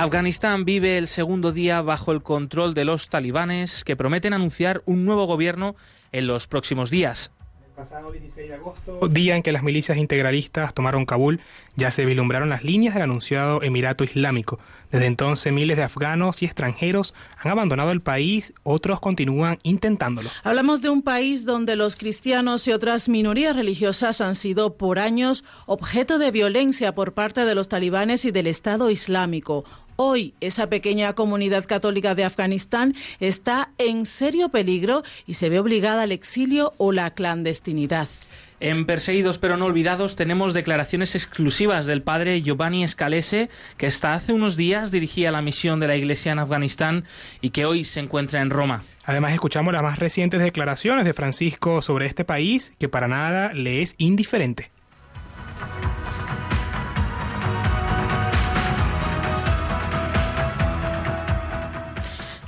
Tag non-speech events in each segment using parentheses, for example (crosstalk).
Afganistán vive el segundo día bajo el control de los talibanes que prometen anunciar un nuevo gobierno en los próximos días. El pasado 16 de agosto, día en que las milicias integralistas tomaron Kabul, ya se vislumbraron las líneas del anunciado Emirato Islámico. Desde entonces miles de afganos y extranjeros han abandonado el país, otros continúan intentándolo. Hablamos de un país donde los cristianos y otras minorías religiosas han sido por años objeto de violencia por parte de los talibanes y del Estado Islámico. Hoy esa pequeña comunidad católica de Afganistán está en serio peligro y se ve obligada al exilio o la clandestinidad. En Perseguidos pero no olvidados tenemos declaraciones exclusivas del padre Giovanni Scalese, que hasta hace unos días dirigía la misión de la Iglesia en Afganistán y que hoy se encuentra en Roma. Además escuchamos las más recientes declaraciones de Francisco sobre este país que para nada le es indiferente.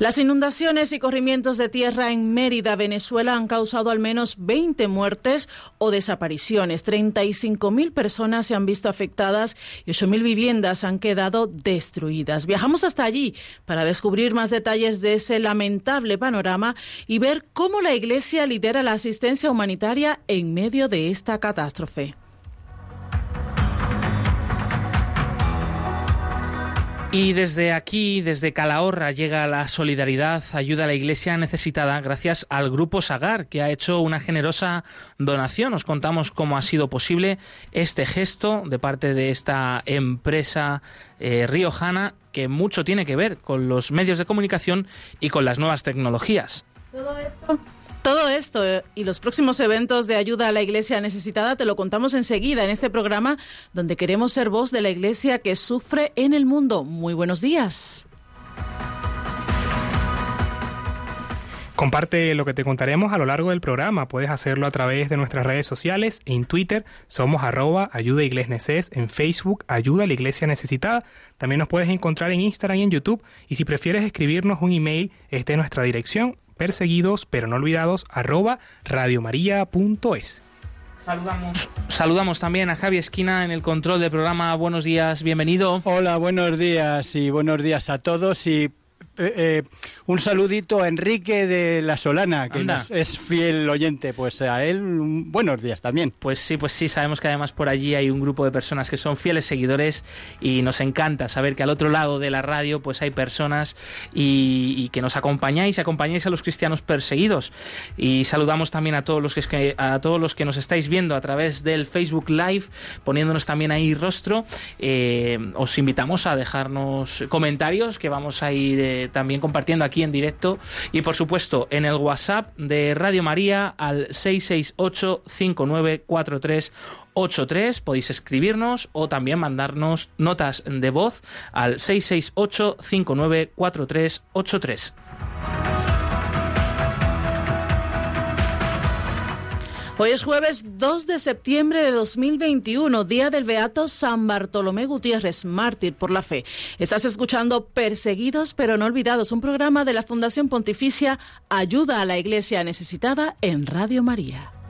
Las inundaciones y corrimientos de tierra en Mérida, Venezuela, han causado al menos 20 muertes o desapariciones. 35.000 personas se han visto afectadas y 8.000 viviendas han quedado destruidas. Viajamos hasta allí para descubrir más detalles de ese lamentable panorama y ver cómo la Iglesia lidera la asistencia humanitaria en medio de esta catástrofe. Y desde aquí, desde Calahorra, llega la solidaridad, ayuda a la iglesia necesitada gracias al Grupo Sagar, que ha hecho una generosa donación. Os contamos cómo ha sido posible este gesto de parte de esta empresa eh, riojana, que mucho tiene que ver con los medios de comunicación y con las nuevas tecnologías. Todo esto todo esto eh, y los próximos eventos de ayuda a la Iglesia necesitada te lo contamos enseguida en este programa donde queremos ser voz de la Iglesia que sufre en el mundo. Muy buenos días. Comparte lo que te contaremos a lo largo del programa. Puedes hacerlo a través de nuestras redes sociales. En Twitter somos arroba ayuda Neces, en Facebook ayuda a la iglesia necesitada. También nos puedes encontrar en Instagram y en YouTube. Y si prefieres escribirnos un email, esta es nuestra dirección perseguidos pero no olvidados arroba radiomaria.es. Saludamos, saludamos también a Javi Esquina en el control del programa. Buenos días, bienvenido. Hola, buenos días y buenos días a todos y eh, eh, un saludito a Enrique de La Solana, que es fiel oyente. Pues a él, buenos días también. Pues sí, pues sí, sabemos que además por allí hay un grupo de personas que son fieles seguidores y nos encanta saber que al otro lado de la radio pues hay personas y, que nos acompañáis, acompañáis a los cristianos perseguidos. Y saludamos también a todos los que, a todos los que nos estáis viendo a través del Facebook Live, poniéndonos también ahí rostro. Eh, os invitamos a dejarnos comentarios que vamos a ir también compartiendo aquí en directo. Y por supuesto en el WhatsApp de Radio María al 668 594383 podéis escribirnos o también mandarnos notas de voz al 668 Hoy es jueves 2 de septiembre de 2021, día del Beato San Bartolomé Gutiérrez, mártir por la fe. Estás escuchando Perseguidos pero no olvidados, un programa de la Fundación Pontificia Ayuda a la Iglesia Necesitada en Radio María.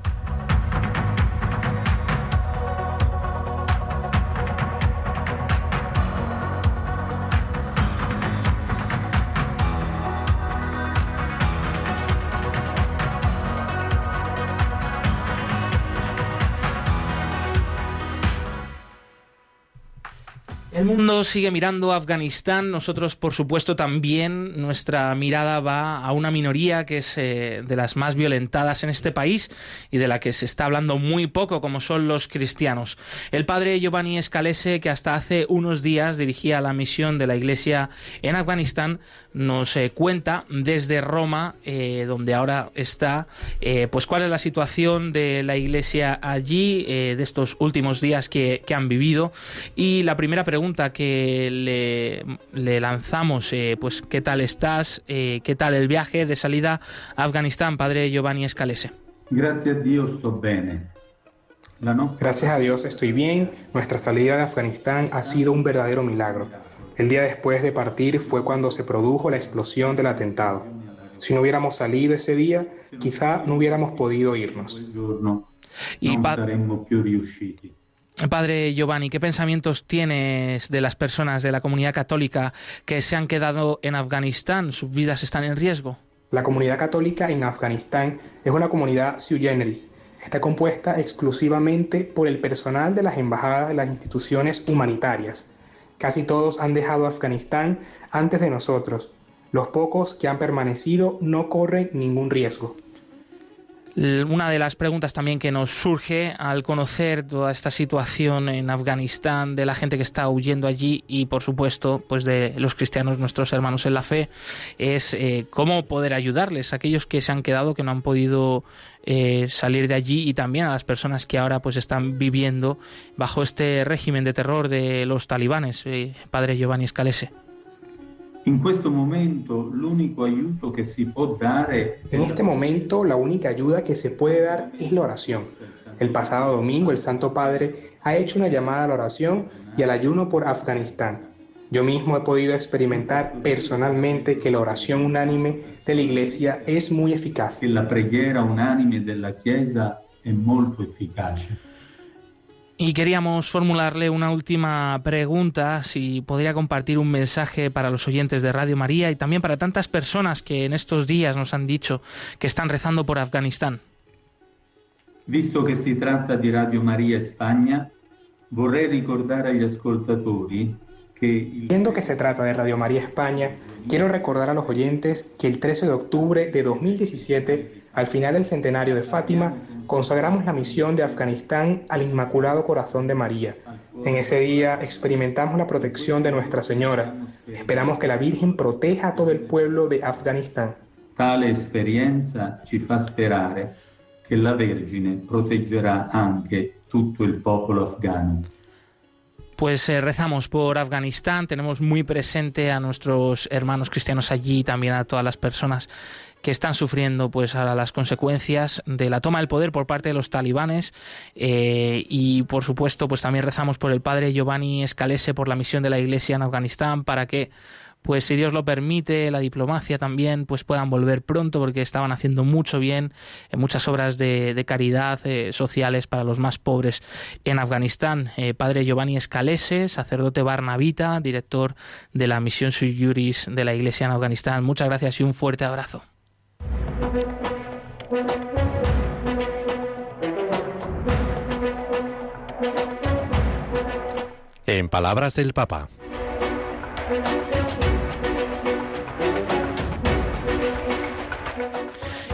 El mundo sigue mirando a Afganistán. Nosotros, por supuesto, también nuestra mirada va a una minoría que es eh, de las más violentadas en este país y de la que se está hablando muy poco, como son los cristianos. El padre Giovanni Scalese, que hasta hace unos días dirigía la misión de la Iglesia en Afganistán, nos eh, cuenta desde Roma, eh, donde ahora está, pues cuál es la situación de la iglesia allí, de estos últimos días que, han vivido. Y la primera pregunta que le, lanzamos, pues ¿qué tal estás? ¿Qué tal el viaje de salida a Afganistán, padre Giovanni Escalese? Gracias a Dios, estoy bien. Gracias a Dios estoy bien. Nuestra salida de Afganistán ha sido un verdadero milagro. El día después de partir fue cuando se produjo la explosión del atentado. Si no hubiéramos salido ese día, quizá no hubiéramos podido irnos. Y Padre Giovanni, ¿qué pensamientos tienes de las personas de la comunidad católica que se han quedado en Afganistán? ¿Sus vidas están en riesgo? La comunidad católica en Afganistán es una comunidad sui generis. Está compuesta exclusivamente por el personal de las embajadas de las instituciones humanitarias Casi todos han dejado Afganistán antes de nosotros. Los pocos que han permanecido no corren ningún riesgo. Una de las preguntas también que nos surge al conocer toda esta situación en Afganistán, de la gente que está huyendo allí y por supuesto pues de los cristianos, nuestros hermanos en la fe, es eh, cómo poder ayudarles a aquellos que se han quedado, que no han podido eh, salir de allí y también a las personas que ahora pues están viviendo bajo este régimen de terror de los talibanes, eh, padre Giovanni Scalese. En este momento, En este momento, la única ayuda que se puede dar es la oración. El pasado domingo, el Santo Padre ha hecho una llamada a la oración y al ayuno por Afganistán. Yo mismo he podido experimentar personalmente que la oración unánime de la Iglesia es muy eficaz. Que la preghiera unánime de la Chiesa es muy eficaz. Y queríamos formularle una última pregunta, si podría compartir un mensaje para los oyentes de Radio María y también para tantas personas que en estos días nos han dicho que están rezando por Afganistán. Visto que se trata de Radio María España, vorrei ricordare agli ascoltatori Viendo que se trata de Radio María España, quiero recordar a los oyentes que el 13 de octubre de 2017, al final del centenario de Fátima, consagramos la misión de Afganistán al Inmaculado Corazón de María. En ese día experimentamos la protección de Nuestra Señora. Esperamos que la Virgen proteja a todo el pueblo de Afganistán. Tale experiencia ci fa sperare che la Vergine proteggerà anche tutto il popolo afgano. Pues eh, rezamos por Afganistán, tenemos muy presente a nuestros hermanos cristianos allí y también a todas las personas que están sufriendo pues ahora las consecuencias de la toma del poder por parte de los talibanes. Eh, y por supuesto pues también rezamos por el padre Giovanni Escalese por la misión de la Iglesia en Afganistán para que pues si Dios lo permite, la diplomacia también, pues puedan volver pronto porque estaban haciendo mucho bien en muchas obras de, caridad eh, sociales para los más pobres en Afganistán. Eh, padre Giovanni Escalese, sacerdote barnavita, director de la misión sui juris de la Iglesia en Afganistán. Muchas gracias y un fuerte abrazo. En palabras del Papa.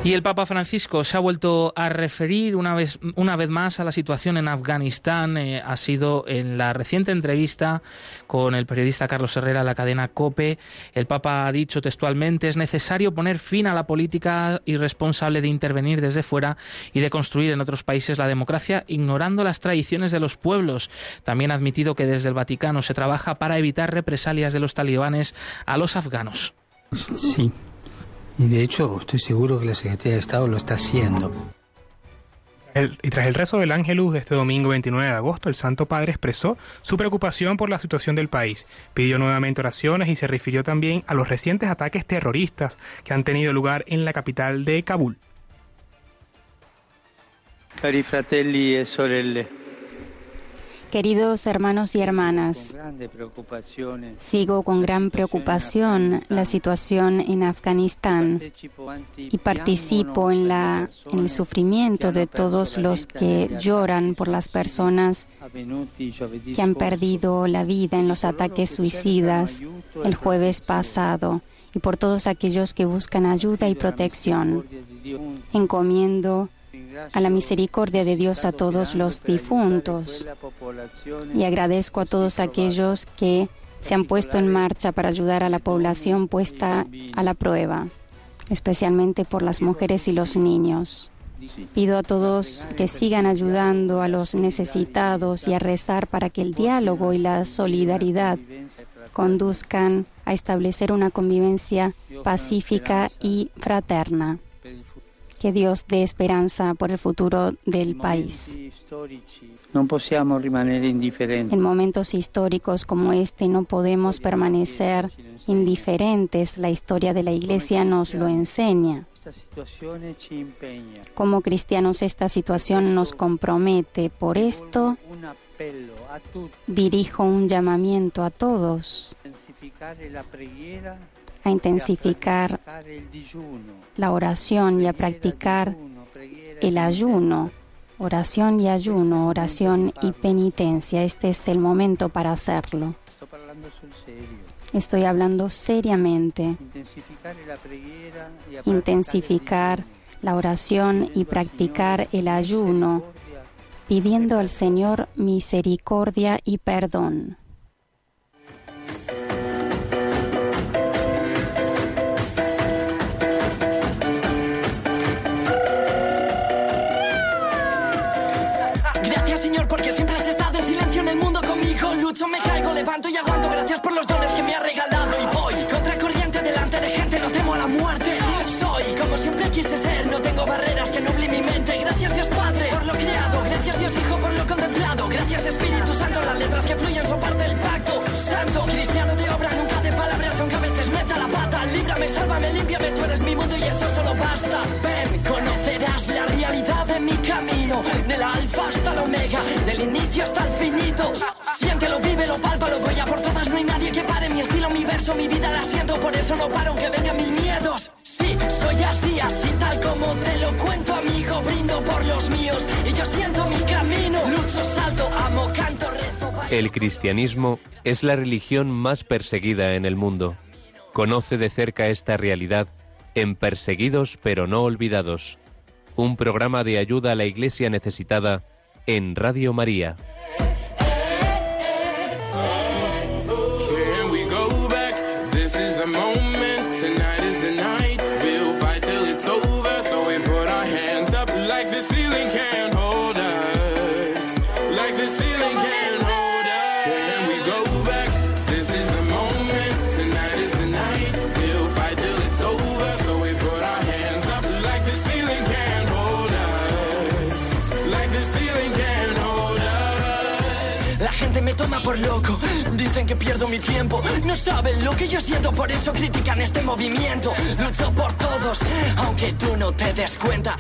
Y el Papa Francisco se ha vuelto a referir una vez, una vez más a la situación en Afganistán. Eh, ha sido en la reciente entrevista con el periodista Carlos Herrera en la cadena COPE. El Papa ha dicho textualmente es necesario poner fin a la política irresponsable de intervenir desde fuera y de construir en otros países la democracia ignorando las tradiciones de los pueblos. También ha admitido que desde el Vaticano se trabaja para evitar represalias de los talibanes a los afganos. Sí, y de hecho, estoy seguro que la Secretaría de Estado lo está haciendo. y tras el rezo del Ángelus de este domingo 29 de agosto, el Santo Padre expresó su preocupación por la situación del país, pidió nuevamente oraciones y se refirió también a los recientes ataques terroristas que han tenido lugar en la capital de Kabul. Cari fratelli e sorelle, Queridos hermanos y hermanas, sigo con gran preocupación la situación en Afganistán y participo en, la, en el sufrimiento de todos los que lloran por las personas que han perdido la vida en los ataques suicidas el jueves pasado y por todos aquellos que buscan ayuda y protección. Encomiendo a la misericordia de Dios a todos los difuntos y agradezco a todos aquellos que se han puesto en marcha para ayudar a la población puesta a la prueba, especialmente por las mujeres y los niños. Pido a todos que sigan ayudando a los necesitados y a rezar para que el diálogo y la solidaridad conduzcan a establecer una convivencia pacífica y fraterna. Que Dios dé esperanza por el futuro del país. En momentos históricos como este no podemos permanecer indiferentes. La historia de la Iglesia nos lo enseña. Como cristianos esta situación nos compromete. Por esto dirijo un llamamiento a todos a intensificar la oración y a practicar el ayuno. Oración y ayuno, oración y penitencia. Este es el momento para hacerlo. Estoy hablando seriamente. Intensificar la oración y practicar el ayuno, pidiendo al Señor misericordia y perdón. Me caigo, levanto y aguanto. Gracias por los dones que me ha regalado y voy. Contra corriente delante de gente, no temo a la muerte. Soy como siempre quise ser, no tengo barreras que nublen mi mente. Gracias Dios Padre por lo creado, gracias Dios Hijo por lo contemplado. Gracias Espíritu Santo, las letras que fluyen son parte del pacto. Santo, cristiano de obra, nunca de palabras, aunque a veces meta la pata. Líbrame, sálvame, límpiame, tú eres mi mundo y eso solo basta. Ven, conocerás la realidad de mi camino, del alfa hasta el omega, del inicio hasta el finito. Siéntelo, vívelo, pálpalo, voy a por todas, no hay nadie que pare mi estilo, mi verso, mi vida la siento, por eso no paro aunque vengan mil miedos. Sí, soy así, así tal como te lo cuento, amigo, brindo por los míos y yo siento mi camino, lucho, salto, amo, canto, rezo. El cristianismo es la religión más perseguida en el mundo. Conoce de cerca esta realidad en Perseguidos pero no olvidados, un programa de ayuda a la iglesia necesitada en Radio María. Loco. Dicen que pierdo mi tiempo. No saben lo que yo siento, por eso critican este movimiento. Lucho por todos, aunque tú no te des cuenta.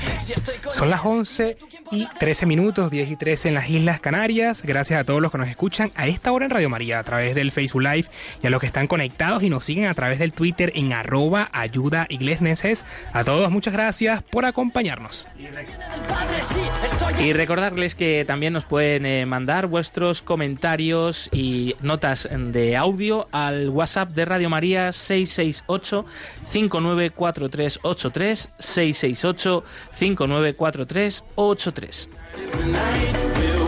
Son las 11 y 13 minutos, 10 y 13 en las Islas Canarias. Gracias a todos los que nos escuchan a esta hora en Radio María, a través del Facebook Live y a los que están conectados y nos siguen a través del Twitter en arroba ayuda iglesias. A todos, muchas gracias por acompañarnos. Y recordarles que también nos pueden eh, mandar vuestros comentarios y notas de audio al WhatsApp de Radio María 668 594383 668 594383.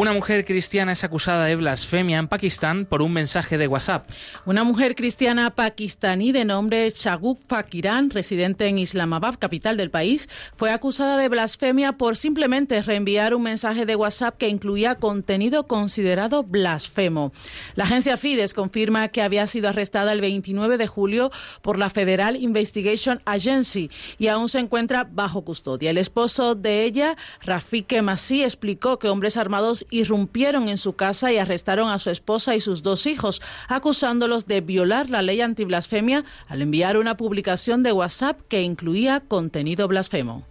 Una mujer cristiana es acusada de blasfemia en Pakistán por un mensaje de WhatsApp. Una mujer cristiana pakistaní de nombre Shaguf Fakiran, residente en Islamabad, capital del país, fue acusada de blasfemia por simplemente reenviar un mensaje de WhatsApp que incluía contenido considerado blasfemo. La agencia Fides confirma que había sido arrestada el 29 de julio por la Federal Investigation Agency y aún se encuentra bajo custodia. El esposo de ella, Rafike Masí, explicó que hombres armados irrumpieron en su casa y arrestaron a su esposa y sus dos hijos, acusándolos de violar la ley antiblasfemia al enviar una publicación de WhatsApp que incluía contenido blasfemo.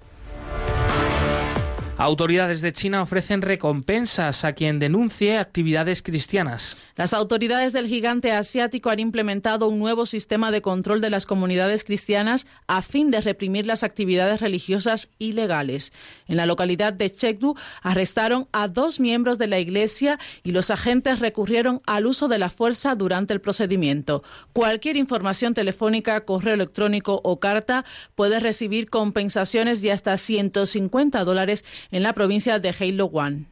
Autoridades de China ofrecen recompensas a quien denuncie actividades cristianas. Las autoridades del gigante asiático han implementado un nuevo sistema de control de las comunidades cristianas a fin de reprimir las actividades religiosas ilegales. En la localidad de Chengdu arrestaron a dos miembros de la iglesia y los agentes recurrieron al uso de la fuerza durante el procedimiento. Cualquier información telefónica, correo electrónico o carta puede recibir compensaciones de hasta 150 dólares en la provincia de One.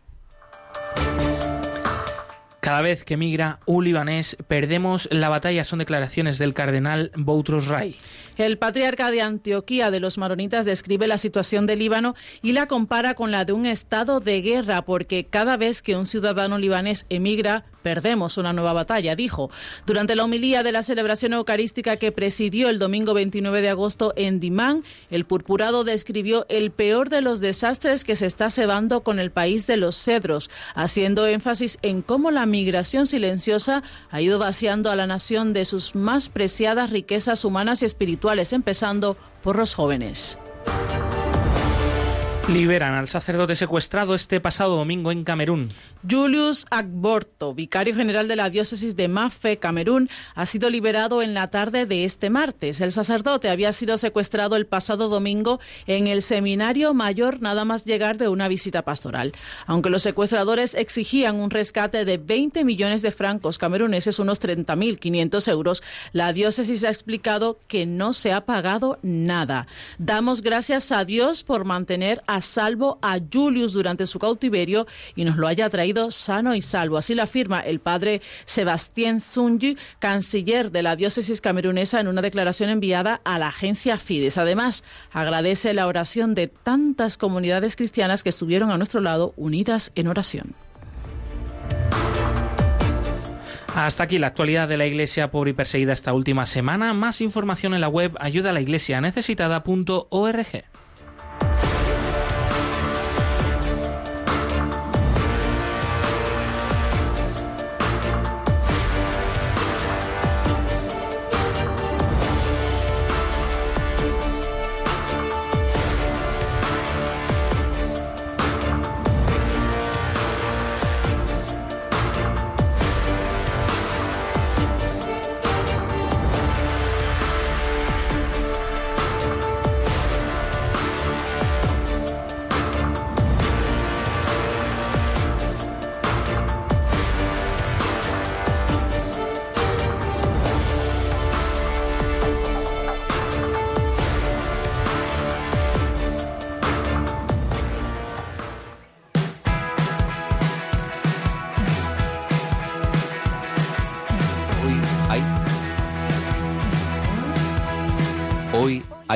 Cada vez que migra un libanés, perdemos la batalla, son declaraciones del cardenal Boutros Ray. El patriarca de Antioquía de los maronitas describe la situación del Líbano y la compara con la de un estado de guerra, porque cada vez que un ciudadano libanés emigra, perdemos una nueva batalla, dijo. Durante la homilía de la celebración eucarística que presidió el domingo 29 de agosto en Dimán, el purpurado describió el peor de los desastres que se está cebando con el país de los cedros, haciendo énfasis en cómo la migración silenciosa ha ido vaciando a la nación de sus más preciadas riquezas humanas y espirituales, empezando por los jóvenes. Liberan al sacerdote secuestrado este pasado domingo en Camerún. Julius Agborto, vicario general de la diócesis de Mafe, Camerún, ha sido liberado en la tarde de este martes. El sacerdote había sido secuestrado el pasado domingo en el seminario mayor nada más llegar de una visita pastoral. Aunque los secuestradores exigían un rescate de 20 millones de francos cameruneses, unos 30.500 euros, la diócesis ha explicado que no se ha pagado nada. Damos gracias a Dios por mantener a salvo a Julius durante su cautiverio y nos lo haya traído sano y salvo. Así lo afirma el padre Sebastián Zunji, canciller de la diócesis camerunesa, en una declaración enviada a la agencia Fides. Además, agradece la oración de tantas comunidades cristianas que estuvieron a nuestro lado unidas en oración. Hasta aquí la actualidad de la Iglesia pobre y perseguida esta última semana. Más información en la web ayuda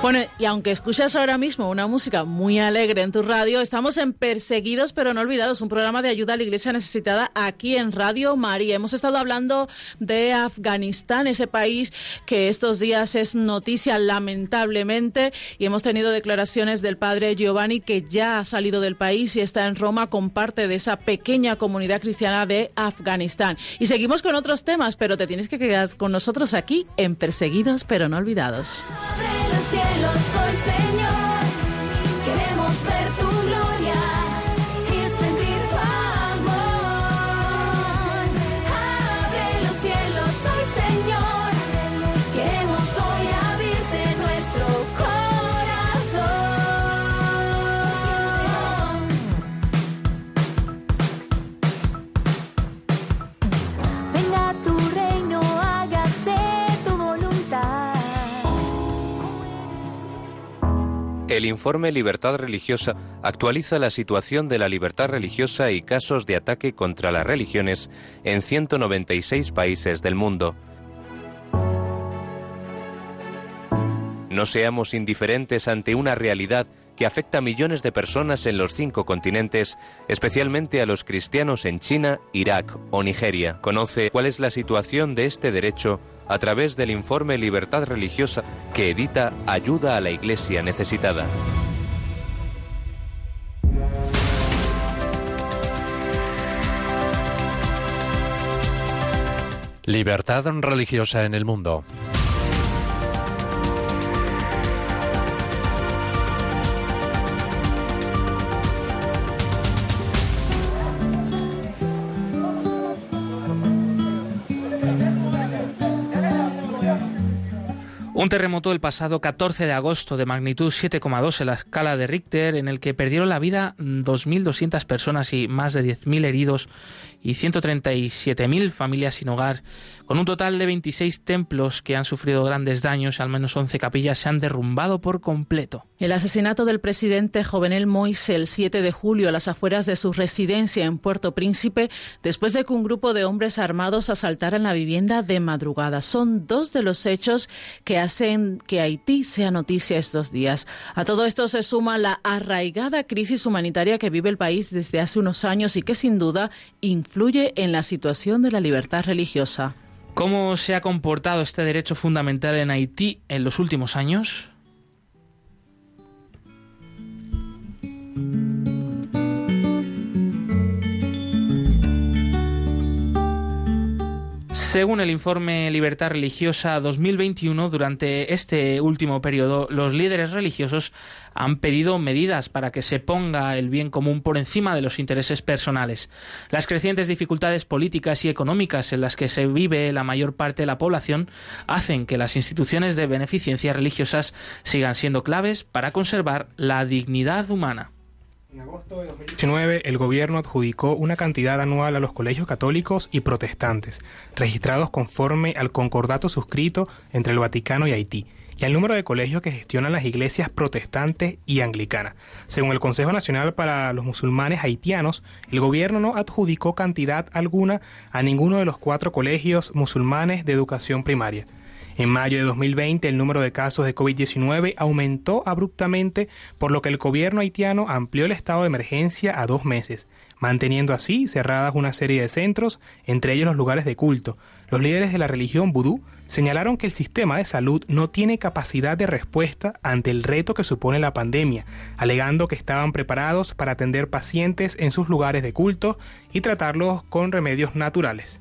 Bueno, y aunque escuchas ahora mismo una música muy alegre en tu radio, estamos en Perseguidos pero no olvidados, un programa de ayuda a la iglesia necesitada aquí en Radio María. Hemos estado hablando de Afganistán, ese país que estos días es noticia lamentablemente, y hemos tenido declaraciones del padre Giovanni que ya ha salido del país y está en Roma con parte de esa pequeña comunidad cristiana de Afganistán. Y seguimos con otros temas, pero te tienes que quedar con nosotros aquí en Perseguidos pero no olvidados. El informe Libertad Religiosa actualiza la situación de la libertad religiosa y casos de ataque contra las religiones en 196 países del mundo. No seamos indiferentes ante una realidad que afecta a millones de personas en los cinco continentes, especialmente a los cristianos en China, Irak o Nigeria. Conoce cuál es la situación de este derecho a través del informe Libertad Religiosa que edita Ayuda a la Iglesia Necesitada. Libertad religiosa en el mundo. Un terremoto el pasado 14 de agosto de magnitud 7,2 en la escala de Richter, en el que perdieron la vida 2.200 personas y más de 10.000 heridos y 137.000 familias sin hogar, con un total de 26 templos que han sufrido grandes daños, al menos 11 capillas se han derrumbado por completo. El asesinato del presidente Jovenel Moise el 7 de julio a las afueras de su residencia en Puerto Príncipe, después de que un grupo de hombres armados asaltaran la vivienda de madrugada. Son dos de los hechos que hacen que Haití sea noticia estos días. A todo esto se suma la arraigada crisis humanitaria que vive el país desde hace unos años y que sin duda en la situación de la libertad religiosa. ¿Cómo se ha comportado este derecho fundamental en Haití en los últimos años? Según el informe Libertad Religiosa 2021, durante este último periodo, los líderes religiosos han pedido medidas para que se ponga el bien común por encima de los intereses personales. Las crecientes dificultades políticas y económicas en las que se vive la mayor parte de la población hacen que las instituciones de beneficencia religiosas sigan siendo claves para conservar la dignidad humana. En agosto de 2019, el gobierno adjudicó una cantidad anual a los colegios católicos y protestantes, registrados conforme al concordato suscrito entre el Vaticano y Haití, y al número de colegios que gestionan las iglesias protestantes y anglicanas. Según el Consejo Nacional para los Musulmanes Haitianos, el gobierno no adjudicó cantidad alguna a ninguno de los cuatro colegios musulmanes de educación primaria. En mayo de 2020 el número de casos de COVID-19 aumentó abruptamente, por lo que el gobierno haitiano amplió el estado de emergencia a dos meses, manteniendo así cerradas una serie de centros, entre ellos los lugares de culto. Los líderes de la religión vudú señalaron que el sistema de salud no tiene capacidad de respuesta ante el reto que supone la pandemia, alegando que estaban preparados para atender pacientes en sus lugares de culto y tratarlos con remedios naturales.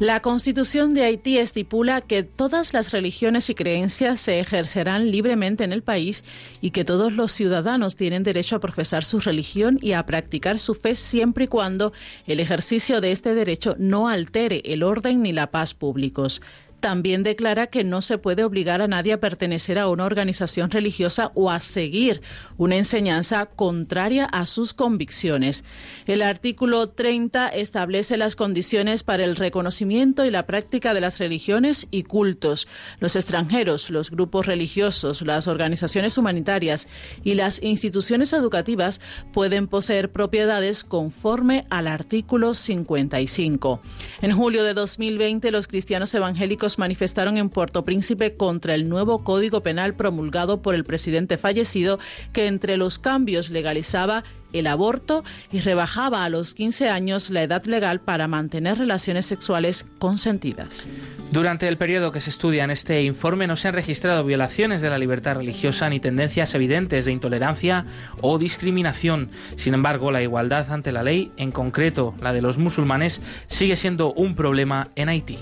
La Constitución de Haití estipula que todas las religiones y creencias se ejercerán libremente en el país y que todos los ciudadanos tienen derecho a profesar su religión y a practicar su fe siempre y cuando el ejercicio de este derecho no altere el orden ni la paz públicos también declara que no se puede obligar a nadie a pertenecer a una organización religiosa o a seguir una enseñanza contraria a sus convicciones. El artículo 30 establece las condiciones para el reconocimiento y la práctica de las religiones y cultos. Los extranjeros, los grupos religiosos, las organizaciones humanitarias y las instituciones educativas pueden poseer propiedades conforme al artículo 55. En julio de 2020, los cristianos evangélicos manifestaron en Puerto Príncipe contra el nuevo Código Penal promulgado por el presidente fallecido, que entre los cambios legalizaba el aborto y rebajaba a los 15 años la edad legal para mantener relaciones sexuales consentidas. Durante el periodo que se estudia en este informe no se han registrado violaciones de la libertad religiosa ni tendencias evidentes de intolerancia o discriminación. Sin embargo, la igualdad ante la ley, en concreto la de los musulmanes, sigue siendo un problema en Haití.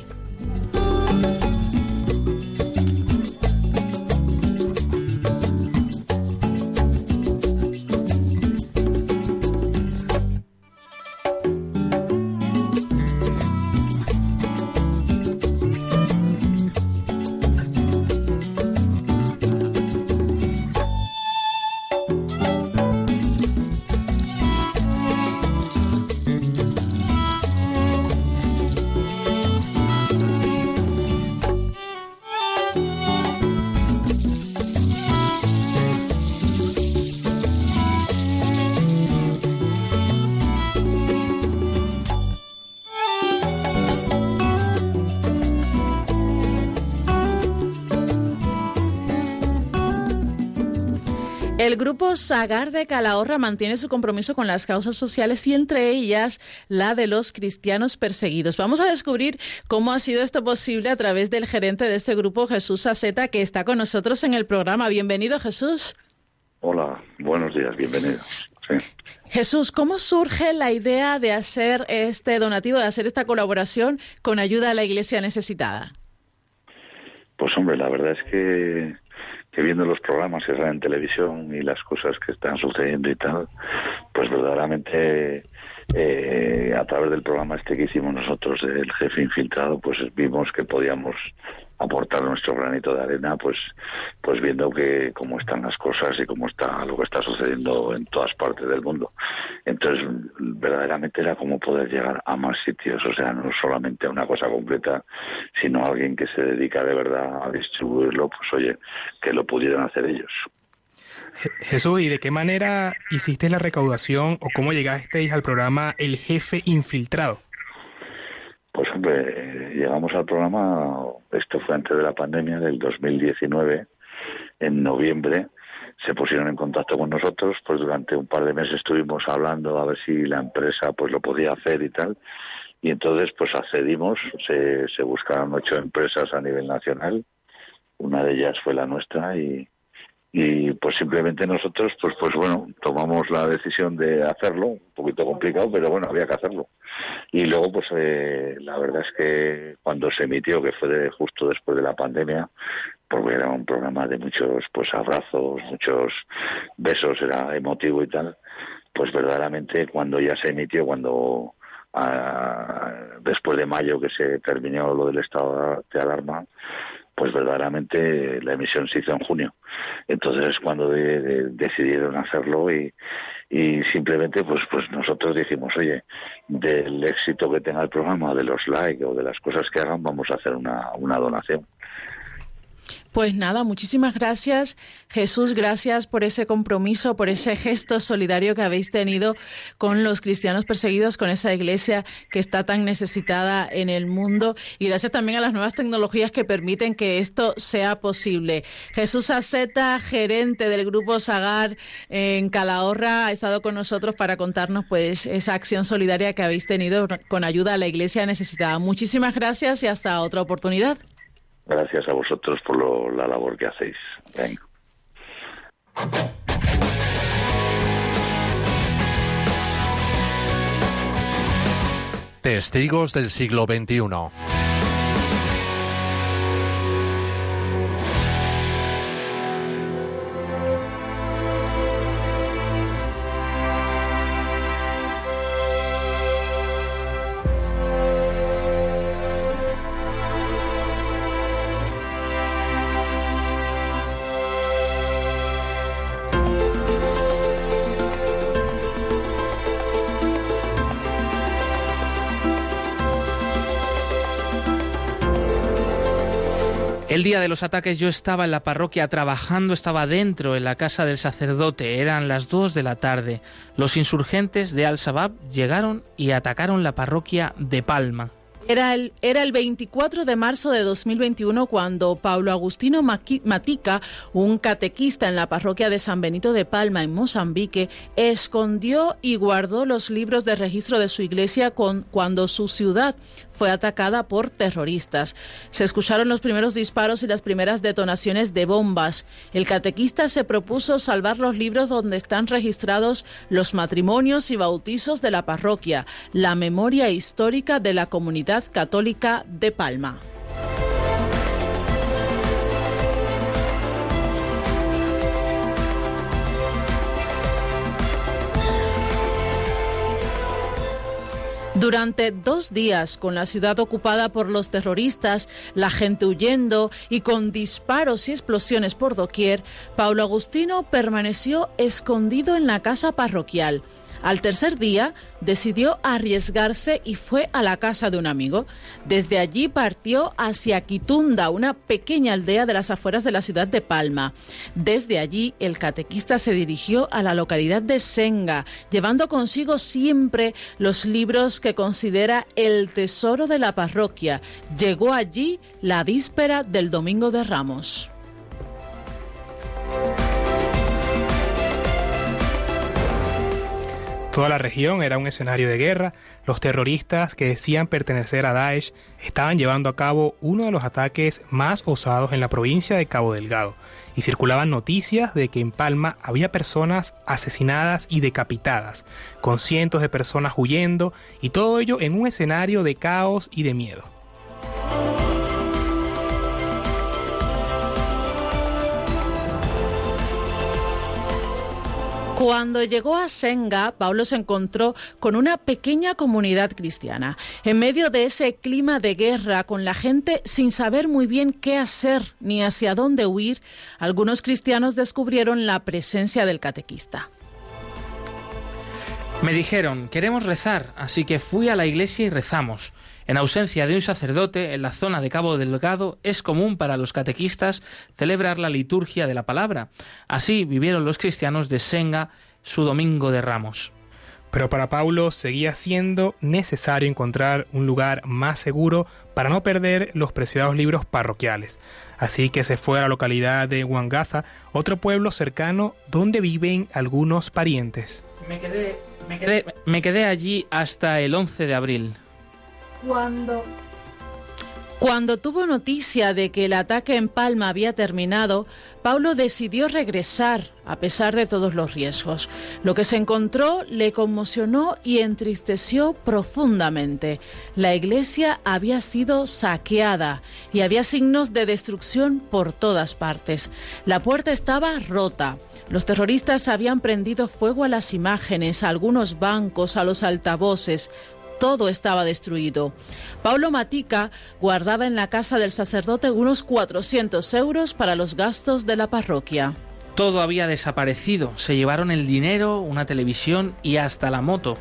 Sagar de Calahorra mantiene su compromiso con las causas sociales y entre ellas la de los cristianos perseguidos. Vamos a descubrir cómo ha sido esto posible a través del gerente de este grupo, Jesús Aceta, que está con nosotros en el programa. Bienvenido, Jesús. Hola, buenos días, bienvenido. Jesús, ¿cómo surge la idea de hacer este donativo, de hacer esta colaboración con ayuda a la iglesia necesitada? Pues hombre, la verdad es que, que viendo los programas que salen en televisión y las cosas que están sucediendo y tal, pues verdaderamente eh, a través del programa este que hicimos nosotros, el jefe infiltrado, pues vimos que podíamos aportar nuestro granito de arena, pues, pues viendo que cómo están las cosas y cómo está lo que está sucediendo en todas partes del mundo. Entonces, verdaderamente era como poder llegar a más sitios, o sea, no solamente a una cosa completa, sino a alguien que se dedica de verdad a distribuirlo, pues oye, que lo pudieran hacer ellos. Jesús, ¿y de qué manera hiciste la recaudación o cómo llegasteis al programa El Jefe Infiltrado? Pues hombre, llegamos al programa, esto fue antes de la pandemia del 2019, en noviembre, se pusieron en contacto con nosotros, pues durante un par de meses estuvimos hablando a ver si la empresa pues lo podía hacer y tal, y entonces pues accedimos, se, se buscaron ocho empresas a nivel nacional, una de ellas fue la nuestra y, y pues simplemente nosotros pues pues bueno tomamos la decisión de hacerlo un poquito complicado pero bueno había que hacerlo. Y luego pues eh, la verdad es que cuando se emitió que fue justo después de la pandemia porque era un programa de muchos pues abrazos muchos besos era emotivo y tal pues verdaderamente cuando ya se emitió cuando ah, después de mayo que se terminó lo del estado de alarma pues verdaderamente la emisión se hizo en junio. Entonces es cuando decidieron hacerlo y, y simplemente pues pues nosotros dijimos, oye, del éxito que tenga el programa, de los likes o de las cosas que hagan, vamos a hacer una, una donación. Pues nada, muchísimas gracias Jesús, gracias por ese compromiso, por ese gesto solidario que habéis tenido con los cristianos perseguidos, con esa iglesia que está tan necesitada en el mundo y gracias también a las nuevas tecnologías que permiten que esto sea posible. Jesús Aceta, gerente del grupo Sagar en Calahorra, ha estado con nosotros para contarnos pues esa acción solidaria que habéis tenido con ayuda a la iglesia necesitada. Muchísimas gracias y hasta otra oportunidad. Gracias a vosotros por lo, la labor que hacéis. Venga. Testigos del siglo XXI. El día de los ataques yo estaba en la parroquia trabajando, estaba dentro en la casa del sacerdote, eran las dos de la tarde. Los insurgentes de Al-Shabaab llegaron y atacaron la parroquia de Palma. Era el, era el 24 de marzo de 2021 cuando Pablo Agustino Matica, un catequista en la parroquia de San Benito de Palma, en Mozambique, escondió y guardó los libros de registro de su iglesia con, cuando su ciudad fue atacada por terroristas. Se escucharon los primeros disparos y las primeras detonaciones de bombas. El catequista se propuso salvar los libros donde están registrados los matrimonios y bautizos de la parroquia, la memoria histórica de la comunidad católica de Palma. Durante dos días, con la ciudad ocupada por los terroristas, la gente huyendo y con disparos y explosiones por doquier, Paulo Agustino permaneció escondido en la casa parroquial. Al tercer día decidió arriesgarse y fue a la casa de un amigo. Desde allí partió hacia Quitunda, una pequeña aldea de las afueras de la ciudad de Palma. Desde allí el catequista se dirigió a la localidad de Senga, llevando consigo siempre los libros que considera el tesoro de la parroquia. Llegó allí la víspera del Domingo de Ramos. Toda la región era un escenario de guerra. Los terroristas que decían pertenecer a Daesh estaban llevando a cabo uno de los ataques más osados en la provincia de Cabo Delgado y circulaban noticias de que en Palma había personas asesinadas y decapitadas, con cientos de personas huyendo y todo ello en un escenario de caos y de miedo. Cuando llegó a Senga, Pablo se encontró con una pequeña comunidad cristiana. En medio de ese clima de guerra, con la gente sin saber muy bien qué hacer ni hacia dónde huir, algunos cristianos descubrieron la presencia del catequista. Me dijeron, queremos rezar, así que fui a la iglesia y rezamos. En ausencia de un sacerdote, en la zona de Cabo Delgado es común para los catequistas celebrar la liturgia de la palabra. Así vivieron los cristianos de Senga su Domingo de Ramos. Pero para Paulo seguía siendo necesario encontrar un lugar más seguro para no perder los preciados libros parroquiales. Así que se fue a la localidad de Huangaza, otro pueblo cercano donde viven algunos parientes. Me quedé, me quedé, me quedé allí hasta el 11 de abril. Cuando cuando tuvo noticia de que el ataque en Palma había terminado, Paulo decidió regresar a pesar de todos los riesgos. Lo que se encontró le conmocionó y entristeció profundamente. La iglesia había sido saqueada y había signos de destrucción por todas partes. La puerta estaba rota. Los terroristas habían prendido fuego a las imágenes, a algunos bancos, a los altavoces todo estaba destruido. Paulo Matica guardaba en la casa del sacerdote unos 400 euros para los gastos de la parroquia. Todo había desaparecido. Se llevaron el dinero, una televisión y hasta la moto.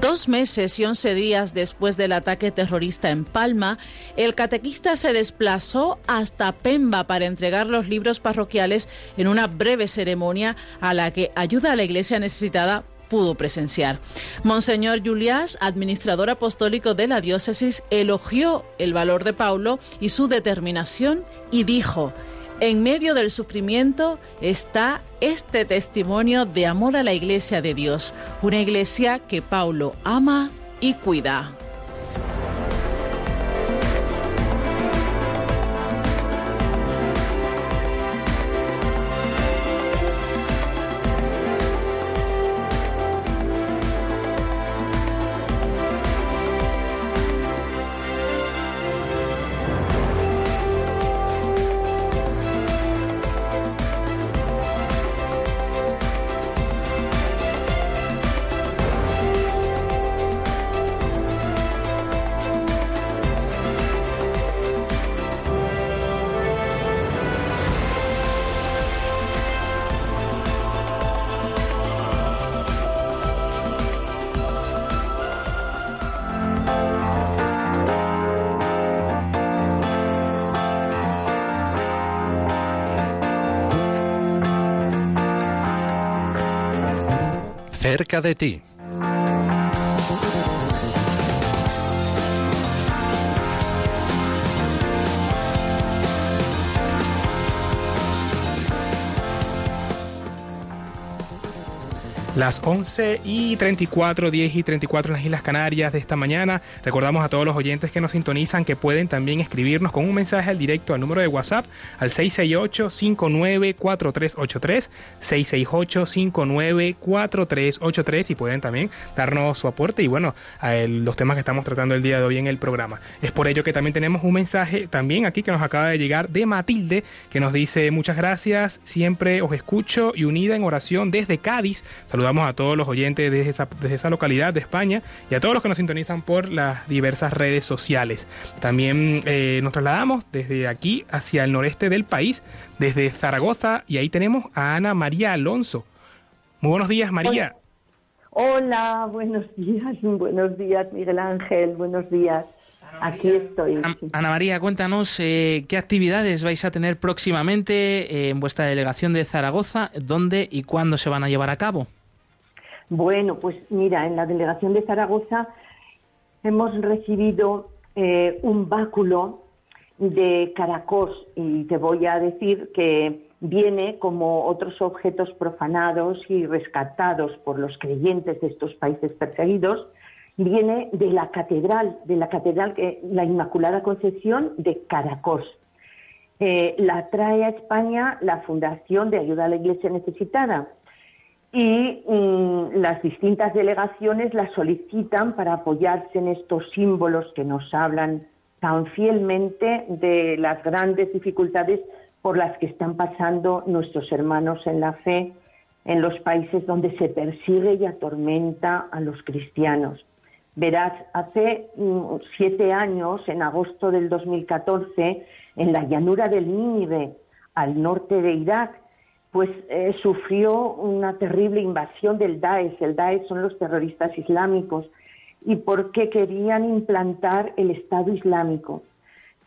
Dos meses y once días después del ataque terrorista en Palma, el catequista se desplazó hasta Pemba para entregar los libros parroquiales en una breve ceremonia a la que ayuda a la iglesia necesitada pudo presenciar. Monseñor Juliás, administrador apostólico de la diócesis, elogió el valor de Paulo y su determinación y dijo, en medio del sufrimiento está este testimonio de amor a la iglesia de Dios, una iglesia que Paulo ama y cuida. Cerca de ti. Las 11 y 34, 10 y 34 en las Islas Canarias de esta mañana. Recordamos a todos los oyentes que nos sintonizan que pueden también escribirnos con un mensaje al directo al número de WhatsApp al 668-594383, 668-594383 y pueden también darnos su aporte y bueno, a los temas que estamos tratando el día de hoy en el programa. Es por ello que también tenemos un mensaje también aquí que nos acaba de llegar de Matilde que nos dice muchas gracias, siempre os escucho y unida en oración desde Cádiz. Saludos Saludamos a todos los oyentes desde esa, desde esa localidad de España y a todos los que nos sintonizan por las diversas redes sociales. También eh, nos trasladamos desde aquí hacia el noreste del país, desde Zaragoza, y ahí tenemos a Ana María Alonso. Muy buenos días, María. Hola, buenos días, (laughs) buenos días, Miguel Ángel, buenos días. Aquí estoy. Ana, María, cuéntanos eh, qué actividades vais a tener próximamente eh, en vuestra delegación de Zaragoza, dónde y cuándo se van a llevar a cabo. Bueno, pues mira, en la delegación de Zaragoza hemos recibido eh, un báculo de Caracos y te voy a decir que viene como otros objetos profanados y rescatados por los creyentes de estos países perseguidos, viene de la catedral, de la catedral, la Inmaculada Concepción de Caracos. Eh, la trae a España la Fundación de Ayuda a la Iglesia Necesitada y las distintas delegaciones la solicitan para apoyarse en estos símbolos que nos hablan tan fielmente de las grandes dificultades por las que están pasando nuestros hermanos en la fe en los países donde se persigue y atormenta a los cristianos. Verás, hace mm, siete años, en agosto del 2014, en la llanura del Nínive, al norte de Irak, pues eh, sufrió una terrible invasión del Daesh. El Daesh son los terroristas islámicos y porque querían implantar el Estado Islámico.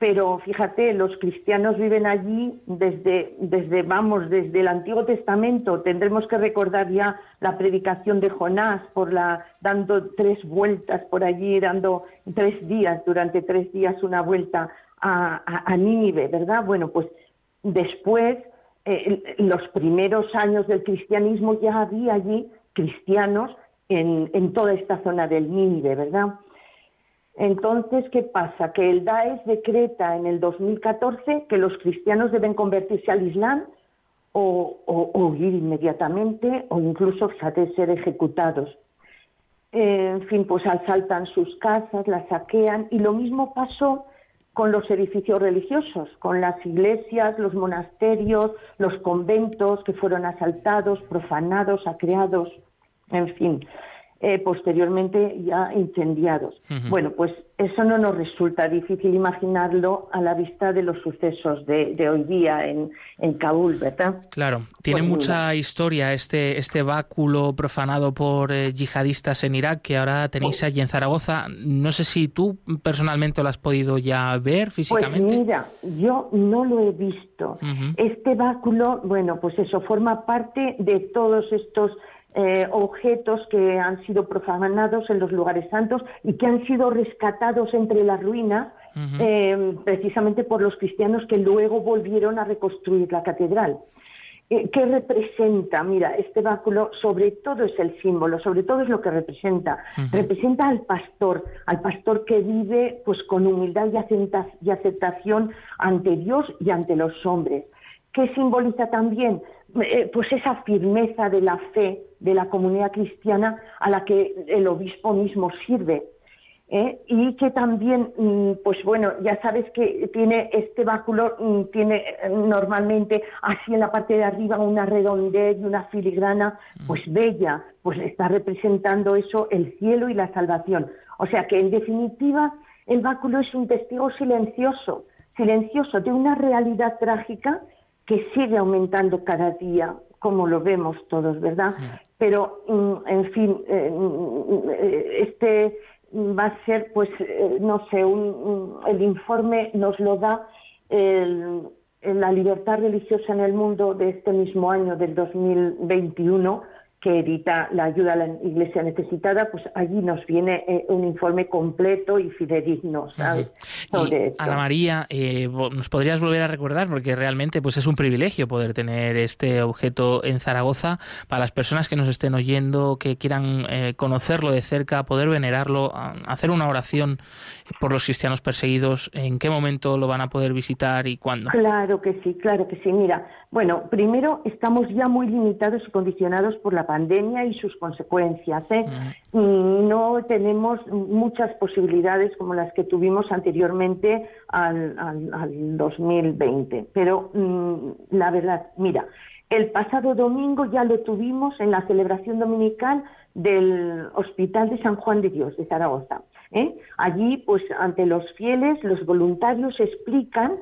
Pero fíjate, los cristianos viven allí desde, desde, vamos, desde el Antiguo Testamento. Tendremos que recordar ya la predicación de Jonás por la, dando tres vueltas por allí, dando tres días, durante tres días una vuelta a, a, Nínive, ¿verdad? Bueno, pues después, eh, los primeros años del cristianismo ya había allí cristianos en, toda esta zona del Nínive, ¿verdad? Entonces, ¿qué pasa? Que el Daesh decreta en el 2014 que los cristianos deben convertirse al Islam o, huir inmediatamente o incluso ser ejecutados. en fin, pues asaltan sus casas, las saquean y lo mismo pasó con los edificios religiosos, con las iglesias, los monasterios, los conventos que fueron asaltados, profanados, saqueados en fin, eh, posteriormente ya incendiados. Bueno, pues eso no nos resulta difícil imaginarlo a la vista de los sucesos de, hoy día en, Kabul, ¿verdad? Claro, tiene pues mucha historia este, este báculo profanado por eh, yihadistas en Irak que ahora tenéis pues allí en Zaragoza. No sé si tú personalmente lo has podido ya ver pues físicamente. Pues mira, yo no lo he visto. Este báculo, bueno, pues eso forma parte de todos estos eh, objetos que han sido profanados en los lugares santos y que han sido rescatados entre las ruinas eh, precisamente por los cristianos que luego volvieron a reconstruir la catedral. Eh, ¿Qué representa? Mira, este báculo sobre todo es el símbolo, sobre todo es lo que representa. Representa al pastor, al pastor que vive pues con humildad y aceptación ante Dios y ante los hombres. ¿Qué simboliza también? Pues esa firmeza de la fe de la comunidad cristiana a la que el obispo mismo sirve. ¿eh? Y que también, mm, pues bueno, ya sabes que tiene este báculo, mm, tiene eh, normalmente así en la parte de arriba una redondez y una filigrana, pues bella, pues está representando eso, el cielo y la salvación. O sea que en definitiva el báculo es un testigo silencioso, silencioso de una realidad trágica que sigue aumentando cada día, como lo vemos todos, ¿verdad? Pero, mm, en fin, eh, mm, este va a ser, pues, eh, no sé, el informe nos lo da la libertad religiosa en el mundo de este mismo año, del 2021, que edita la ayuda a la Iglesia necesitada, pues allí nos viene eh, un informe completo y fidedigno, ¿sabes? Ana María, eh, ¿nos podrías volver a recordar? Porque realmente pues es un privilegio poder tener este objeto en Zaragoza para las personas que nos estén oyendo, que quieran eh, conocerlo de cerca, poder venerarlo, hacer una oración por los cristianos perseguidos. ¿En qué momento lo van a poder visitar y cuándo? Claro que sí, claro que sí. Mira, bueno, primero estamos ya muy limitados y condicionados por la pandemia y sus consecuencias. ¿eh? No tenemos muchas posibilidades como las que tuvimos anteriormente al, 2020. Pero mm, la verdad, mira, el pasado domingo ya lo tuvimos en la celebración dominical del Hospital de San Juan de Dios de Zaragoza. ¿eh? Allí, pues, ante los fieles, los voluntarios explican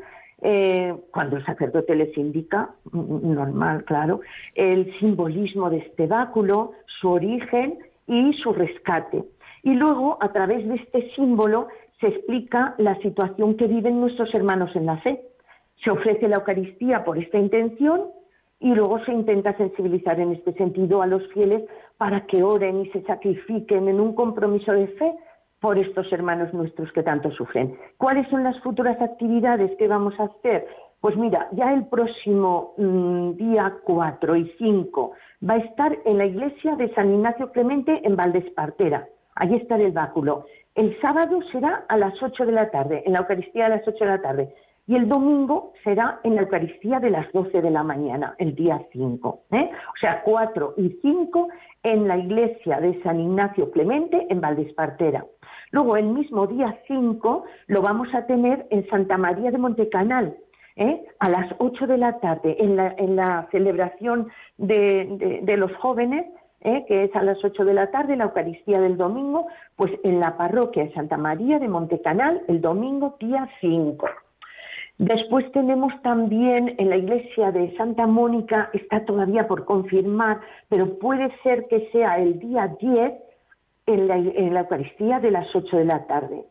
eh, cuando el sacerdote les indica, normal, claro, el simbolismo de este báculo, su origen y su rescate. Y luego, a través de este símbolo, se explica la situación que viven nuestros hermanos en la fe. Se ofrece la Eucaristía por esta intención y luego se intenta sensibilizar en este sentido a los fieles para que oren y se sacrifiquen en un compromiso de fe por estos hermanos nuestros que tanto sufren. ¿Cuáles son las futuras actividades que vamos a hacer? Pues mira, ya el próximo mm, día 4 y 5 va a estar en la iglesia de San Ignacio Clemente en Valdespartera. Allí está el báculo. El sábado será a las 8 de la tarde, en la Eucaristía a las 8 de la tarde. Y el domingo será en la Eucaristía de las 12 de la mañana, el día 5. ¿eh? O sea, 4 y 5 en la iglesia de San Ignacio Clemente en Valdespartera. Luego, el mismo día 5 lo vamos a tener en Santa María de Montecanal, ¿eh? a las 8 de la tarde, en la, celebración de, los jóvenes, ¿eh? que es a las 8 de la tarde, la Eucaristía del domingo, pues en la parroquia de Santa María de Montecanal, el domingo día 5. Después tenemos también en la iglesia de Santa Mónica, está todavía por confirmar, pero puede ser que sea el día 10 en la, Eucaristía de las 8 de la tarde.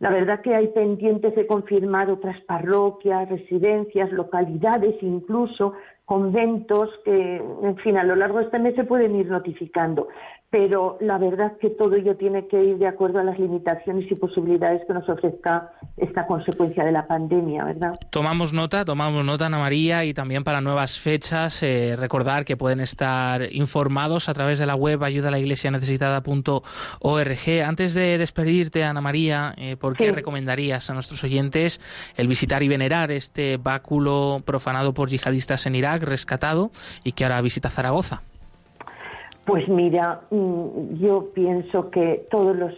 La verdad que hay pendientes de confirmar otras parroquias, residencias, localidades, incluso conventos que, en fin, a lo largo de este mes se pueden ir notificando pero la verdad que todo ello tiene que ir de acuerdo a las limitaciones y posibilidades que nos ofrezca esta consecuencia de la pandemia, ¿verdad? Tomamos nota, tomamos nota, Ana María, y también para nuevas fechas, eh, recordar que pueden estar informados a través de la web ayudalaiglesianecesitada.org. Antes de despedirte, Ana María, eh, ¿por qué recomendarías a nuestros oyentes el visitar y venerar este báculo profanado por yihadistas en Irak, rescatado, y que ahora visita Zaragoza? Pues mira, mm, yo pienso que todos los,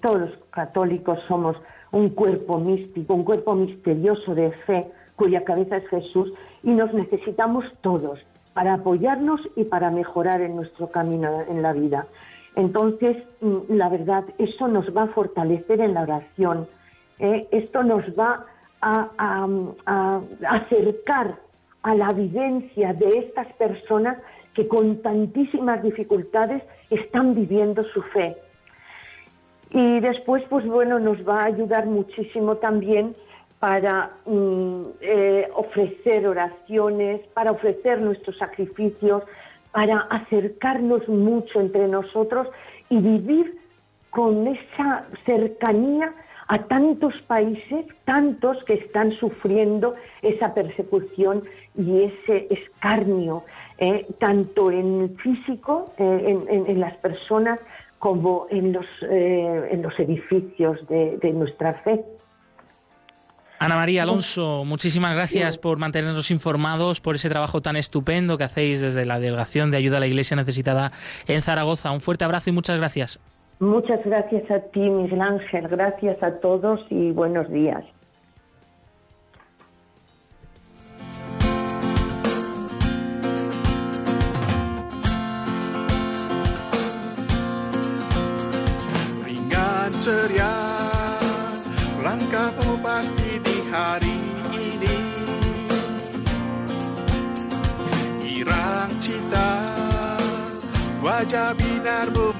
todos los católicos somos un cuerpo místico, un cuerpo misterioso de fe, cuya cabeza es Jesús, y nos necesitamos todos para apoyarnos y para mejorar en nuestro camino en la vida. Entonces, mm, la verdad, eso nos va a fortalecer en la oración, ¿eh? esto nos va a, a acercar a la vivencia de estas personas que con tantísimas dificultades están viviendo su fe. Y después, pues bueno, nos va a ayudar muchísimo también para mm, eh, ofrecer oraciones, para ofrecer nuestros sacrificios, para acercarnos mucho entre nosotros y vivir con esa cercanía a tantos países, tantos que están sufriendo esa persecución y ese escarnio, eh, tanto en físico, eh, en, las personas, como en los, eh, en los edificios de, de nuestra fe. Ana María Alonso, muchísimas gracias por mantenernos informados, por ese trabajo tan estupendo que hacéis desde la Delegación de Ayuda a la Iglesia Necesitada en Zaragoza. Un fuerte abrazo y muchas gracias. Muchas gracias a ti, Miguel Ángel. Gracias a todos y buenos días. Ceria. Langkahmu pasti di hari ini. Irang cita Wajah binarmu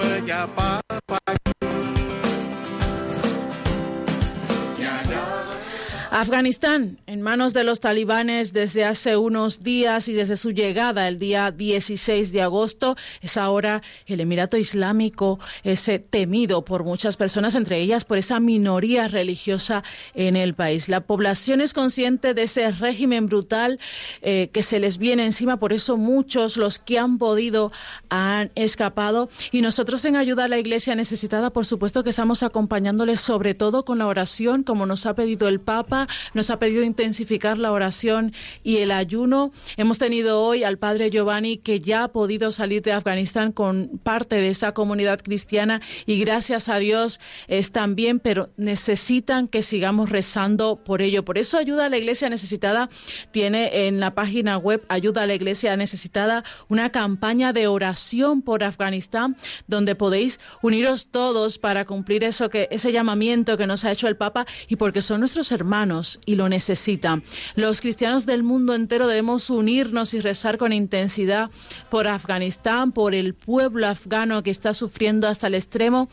Afganistán en manos de los talibanes desde hace unos días y desde su llegada el día 16 de agosto es ahora el Emirato Islámico ese temido por muchas personas, entre ellas por esa minoría religiosa en el país. La población es consciente de ese régimen brutal eh, que se les viene encima, por eso muchos, los que han podido, han escapado y nosotros en ayuda a la Iglesia necesitada, por supuesto que estamos acompañándoles sobre todo con la oración, como nos ha pedido el Papa nos ha pedido intensificar la oración y el ayuno. Hemos tenido hoy al Padre Giovanni que ya ha podido salir de Afganistán con parte de esa comunidad cristiana y gracias a Dios están bien, pero necesitan que sigamos rezando por ello. Por eso Ayuda a la Iglesia Necesitada tiene en la página web Ayuda a la Iglesia Necesitada una campaña de oración por Afganistán donde podéis uniros todos para cumplir eso que ese llamamiento que nos ha hecho el Papa y porque son nuestros hermanos y lo necesita. Los cristianos del mundo entero debemos unirnos y rezar con intensidad por Afganistán, por el pueblo afgano que está sufriendo hasta el extremo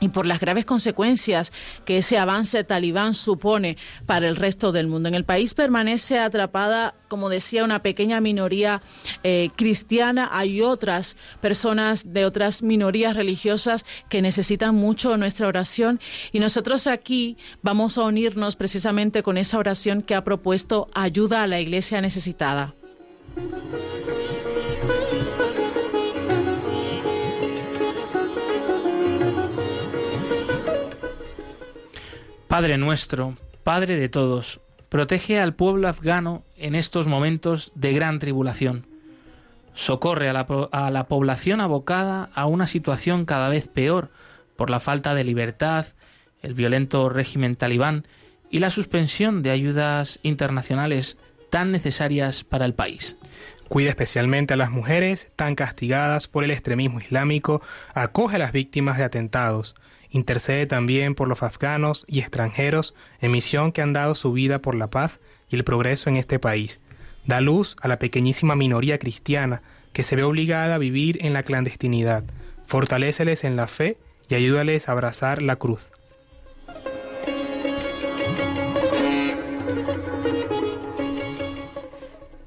y por las graves consecuencias que ese avance talibán supone para el resto del mundo. En el país permanece atrapada, como decía, una pequeña minoría eh, cristiana. Hay otras personas de otras minorías religiosas que necesitan mucho nuestra oración y nosotros aquí vamos a unirnos precisamente con esa oración que ha propuesto ayuda a la iglesia necesitada. Padre nuestro, Padre de todos, protege al pueblo afgano en estos momentos de gran tribulación. Socorre a la, población abocada a una situación cada vez peor por la falta de libertad, el violento régimen talibán y la suspensión de ayudas internacionales tan necesarias para el país. Cuida especialmente a las mujeres tan castigadas por el extremismo islámico, acoge a las víctimas de atentados, Intercede también por los afganos y extranjeros en misión que han dado su vida por la paz y el progreso en este país. Da luz a la pequeñísima minoría cristiana que se ve obligada a vivir en la clandestinidad. Fortaléceles en la fe y ayúdales a abrazar la cruz.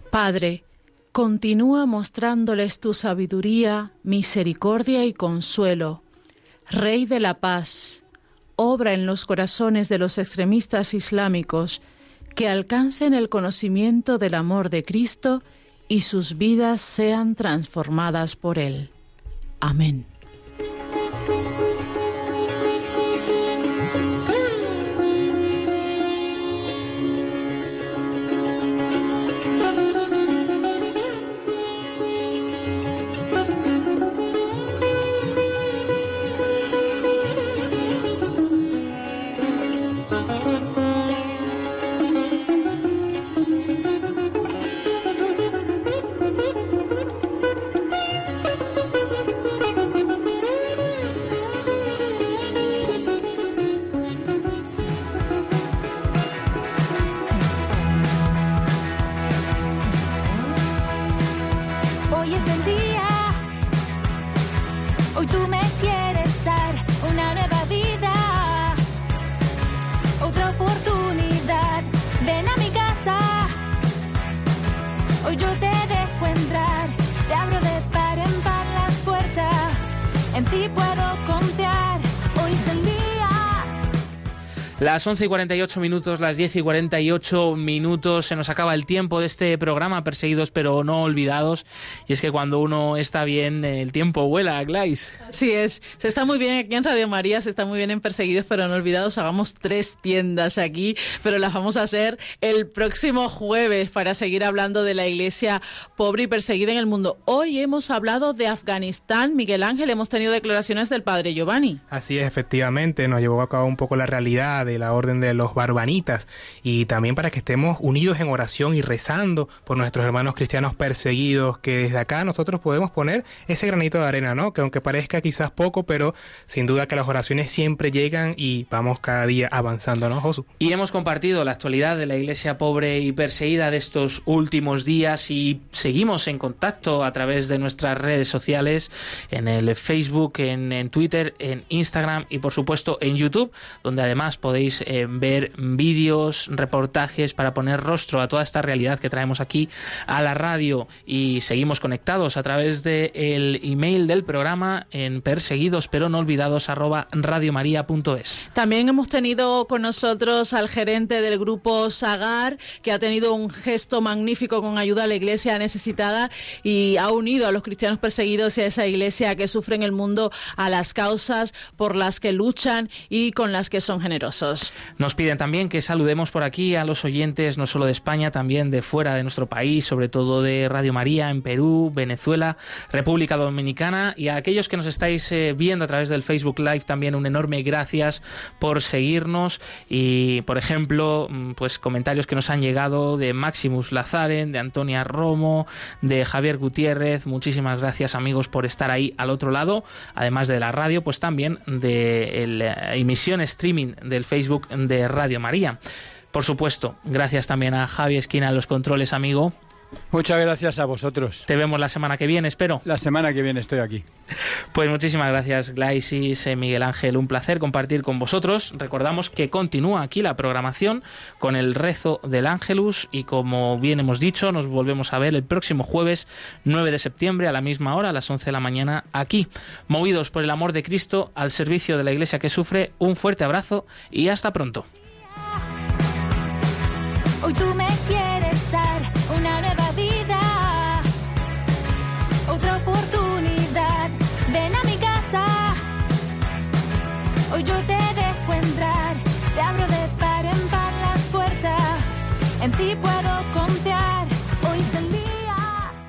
Padre, continúa mostrándoles tu sabiduría, misericordia y consuelo Rey de la paz, obra en los corazones de los extremistas islámicos que alcancen el conocimiento del amor de Cristo y sus vidas sean transformadas por Él. Amén. Las 11 y 48 minutos, las 10 y 48 minutos, se nos acaba el tiempo de este programa, perseguidos pero no olvidados. Y es que cuando uno está bien, el tiempo vuela, Glais. Sí es, se está muy bien aquí en Radio María, se está muy bien en Perseguidos pero no olvidados. Hagamos tres tiendas aquí, pero las vamos a hacer el próximo jueves para seguir hablando de la iglesia pobre y perseguida en el mundo. Hoy hemos hablado de Afganistán. Miguel Ángel, hemos tenido declaraciones del padre Giovanni. Así es, efectivamente, nos llevó a cabo un poco la realidad de la orden de los barbanitas y también para que estemos unidos en oración y rezando por nuestros hermanos cristianos perseguidos, que desde acá nosotros podemos poner ese granito de arena, ¿no? Que aunque parezca quizás poco, pero sin duda que las oraciones siempre llegan y vamos cada día avanzando, ¿no, Josu? Y hemos compartido la actualidad de la iglesia pobre y perseguida de estos últimos días y seguimos en contacto a través de nuestras redes sociales, en el Facebook, en, en Twitter, en Instagram y por supuesto en YouTube, donde además podéis eh, ver vídeos, reportajes para poner rostro a toda esta realidad que traemos aquí a la radio y seguimos conectados a través del el email del programa en perseguidos pero no olvidados arroba radiomaria.es. También hemos tenido con nosotros al gerente del grupo Sagar que ha tenido un gesto magnífico con ayuda a la iglesia necesitada y ha unido a los cristianos perseguidos y a esa iglesia que sufre en el mundo a las causas por las que luchan y con las que son generosos. Nos piden también que saludemos por aquí a los oyentes, no solo de España, también de fuera de nuestro país, sobre todo de Radio María en Perú, Venezuela, República Dominicana y a aquellos que nos estáis eh, viendo a través del Facebook Live también un enorme gracias por seguirnos y, por ejemplo, mm, pues comentarios que nos han llegado de Maximus Lazaren, de Antonia Romo, de Javier Gutiérrez. Muchísimas gracias amigos por estar ahí al otro lado, además de la radio, pues también de la emisión streaming del Facebook de Radio María. Por supuesto, gracias también a Javi Esquina, los controles, amigo. Muchas gracias a vosotros. Te vemos la semana que viene, espero. La semana que viene estoy aquí. Pues muchísimas gracias, Glaisis, eh, Miguel Ángel. Un placer compartir con vosotros. Recordamos que continúa aquí la programación con el rezo del Ángelus y como bien hemos dicho, nos volvemos a ver el próximo jueves 9 de septiembre a la misma hora, a las 11 de la mañana, aquí. Movidos por el amor de Cristo al servicio de la Iglesia que sufre, un fuerte abrazo y hasta pronto. Hoy tú me